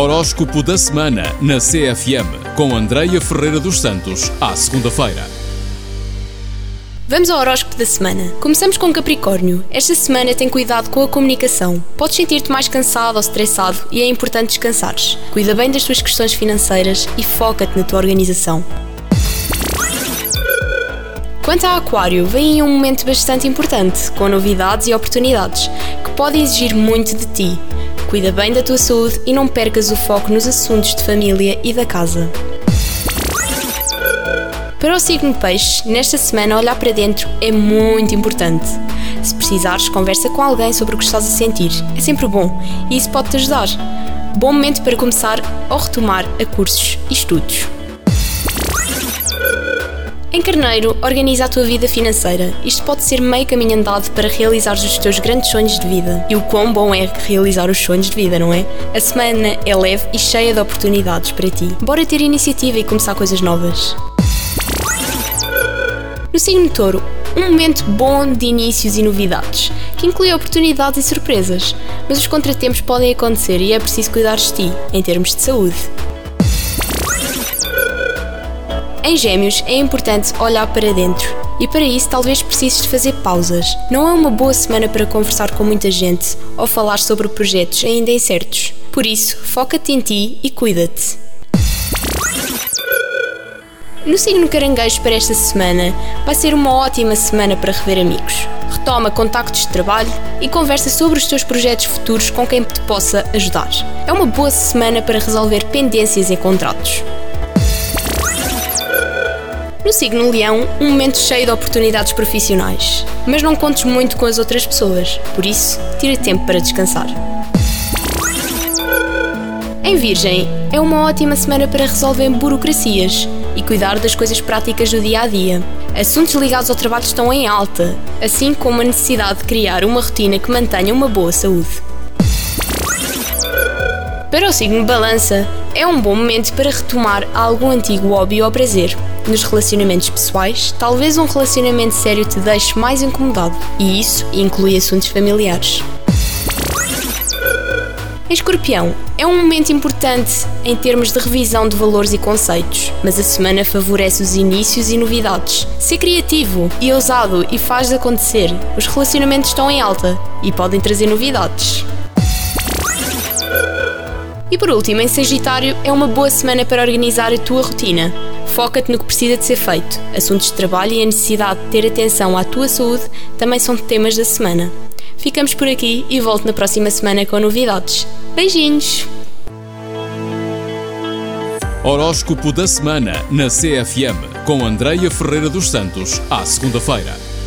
Horóscopo da semana na CFM com Andreia Ferreira dos Santos, à segunda-feira. Vamos ao horóscopo da semana. Começamos com Capricórnio. Esta semana tem cuidado com a comunicação. Podes sentir-te mais cansado ou estressado e é importante descansares. Cuida bem das tuas questões financeiras e foca-te na tua organização. Quanto a Aquário, vem um momento bastante importante, com novidades e oportunidades, que podem exigir muito de ti. Cuida bem da tua saúde e não percas o foco nos assuntos de família e da casa. Para o signo de peixe, nesta semana olhar para dentro é muito importante. Se precisares, conversa com alguém sobre o que estás a sentir. É sempre bom e isso pode te ajudar. Bom momento para começar ou retomar a cursos e estudos. Em Carneiro, organiza a tua vida financeira. Isto pode ser meio caminho andado para realizar os teus grandes sonhos de vida. E o quão bom é realizar os sonhos de vida, não é? A semana é leve e cheia de oportunidades para ti. Bora ter iniciativa e começar coisas novas. No signo touro, um momento bom de inícios e novidades, que inclui oportunidades e surpresas. Mas os contratempos podem acontecer e é preciso cuidar de ti, em termos de saúde. Em Gêmeos é importante olhar para dentro e para isso talvez precises de fazer pausas. Não é uma boa semana para conversar com muita gente ou falar sobre projetos ainda incertos. Por isso, foca-te em ti e cuida-te. No signo caranguejo para esta semana, vai ser uma ótima semana para rever amigos. Retoma contactos de trabalho e conversa sobre os teus projetos futuros com quem te possa ajudar. É uma boa semana para resolver pendências em contratos. No signo Leão, um momento cheio de oportunidades profissionais. Mas não contes muito com as outras pessoas, por isso, tira tempo para descansar. Em Virgem, é uma ótima semana para resolver burocracias e cuidar das coisas práticas do dia a dia. Assuntos ligados ao trabalho estão em alta, assim como a necessidade de criar uma rotina que mantenha uma boa saúde. Para o signo Balança, é um bom momento para retomar algum antigo hobby ou prazer. Nos relacionamentos pessoais, talvez um relacionamento sério te deixe mais incomodado, e isso inclui assuntos familiares. Em Escorpião, é um momento importante em termos de revisão de valores e conceitos, mas a semana favorece os inícios e novidades. Ser criativo e ousado e faz acontecer. Os relacionamentos estão em alta e podem trazer novidades. E por último, em Sagitário, é uma boa semana para organizar a tua rotina. Foca-te no que precisa de ser feito. Assuntos de trabalho e a necessidade de ter atenção à tua saúde também são temas da semana. Ficamos por aqui e volto na próxima semana com novidades. Beijinhos! Horóscopo da semana na CFM com Andreia Ferreira dos Santos, à segunda-feira.